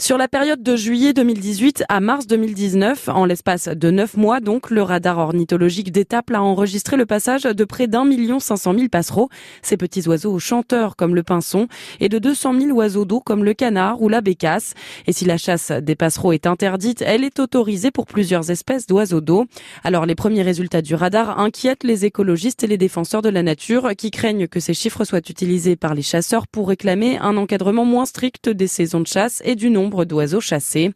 Sur la période de juillet 2018 à mars 2019, en l'espace de neuf mois donc, le radar ornithologique d'Étape a enregistré le passage de près d'un million cinq cent mille passereaux, ces petits oiseaux chanteurs comme le pinson, et de 200 000 oiseaux d'eau comme le canard ou la bécasse. Et si la chasse des passereaux est interdite, elle est autorisée pour plusieurs espèces d'oiseaux d'eau. Alors les premiers résultats du radar inquiètent les écologistes et les défenseurs de la nature qui craignent que ces chiffres soient utilisés par les chasseurs pour réclamer un encadrement moins strict des saisons de chasse et du d'oiseaux chassés.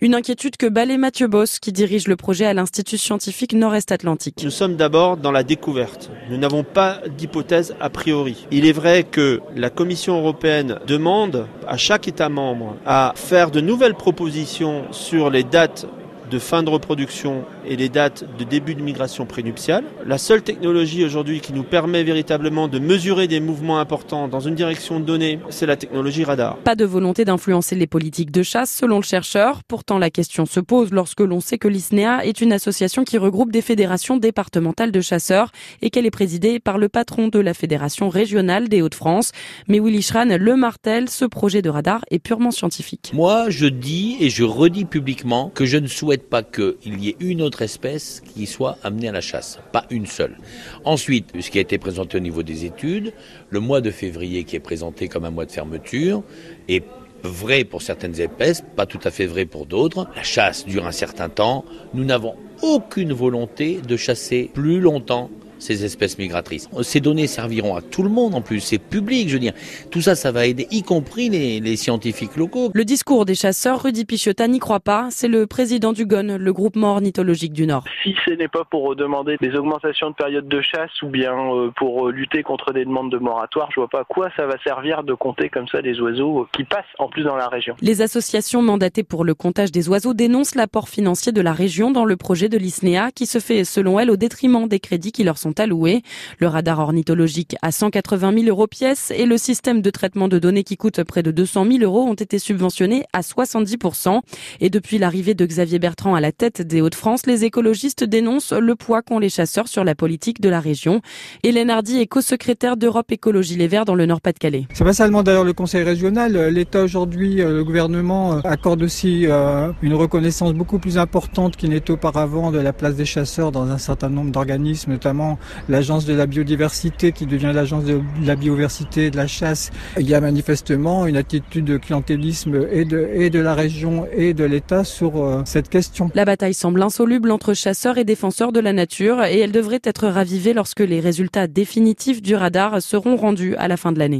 Une inquiétude que balaie Mathieu Boss, qui dirige le projet à l'Institut scientifique Nord-Est Atlantique. Nous sommes d'abord dans la découverte. Nous n'avons pas d'hypothèse a priori. Il est vrai que la Commission européenne demande à chaque État membre à faire de nouvelles propositions sur les dates de fin de reproduction et les dates de début de migration prénuptiale. La seule technologie aujourd'hui qui nous permet véritablement de mesurer des mouvements importants dans une direction donnée, c'est la technologie radar. Pas de volonté d'influencer les politiques de chasse selon le chercheur. Pourtant, la question se pose lorsque l'on sait que l'ISNEA est une association qui regroupe des fédérations départementales de chasseurs et qu'elle est présidée par le patron de la fédération régionale des Hauts-de-France. Mais Willy Schran le martèle, ce projet de radar est purement scientifique. Moi, je dis et je redis publiquement que je ne souhaite pas qu'il y ait une autre espèce qui soit amenée à la chasse, pas une seule. Ensuite, ce qui a été présenté au niveau des études, le mois de février qui est présenté comme un mois de fermeture est vrai pour certaines espèces, pas tout à fait vrai pour d'autres. La chasse dure un certain temps. Nous n'avons aucune volonté de chasser plus longtemps ces espèces migratrices. Ces données serviront à tout le monde en plus, c'est public, je veux dire. Tout ça, ça va aider, y compris les, les scientifiques locaux. Le discours des chasseurs, Rudy Pichota n'y croit pas. C'est le président du GON, le groupement ornithologique du Nord. Si ce n'est pas pour demander des augmentations de période de chasse ou bien euh, pour euh, lutter contre des demandes de moratoire, je vois pas à quoi ça va servir de compter comme ça des oiseaux qui passent en plus dans la région. Les associations mandatées pour le comptage des oiseaux dénoncent l'apport financier de la région dans le projet de l'ISNEA qui se fait selon elles au détriment des crédits qui leur sont alloués. Le radar ornithologique à 180 000 euros pièce et le système de traitement de données qui coûte près de 200 000 euros ont été subventionnés à 70%. Et depuis l'arrivée de Xavier Bertrand à la tête des Hauts-de-France, les écologistes dénoncent le poids qu'ont les chasseurs sur la politique de la région. Hélène Hardy est co-secrétaire d'Europe Écologie Les Verts dans le Nord-Pas-de-Calais. C'est pas seulement d'ailleurs le Conseil régional. L'État aujourd'hui, euh, le gouvernement euh, accorde aussi euh, une reconnaissance beaucoup plus importante qu'il n'était auparavant de la place des chasseurs dans un certain nombre d'organismes, notamment l'agence de la biodiversité qui devient l'agence de la biodiversité de la chasse. Il y a manifestement une attitude de clientélisme et de, et de la région et de l'État sur euh, cette question. La bataille semble insoluble entre chasseurs et défenseurs de la nature et elle devrait être ravivée lorsque les résultats définitifs du radar seront rendus à la fin de l'année.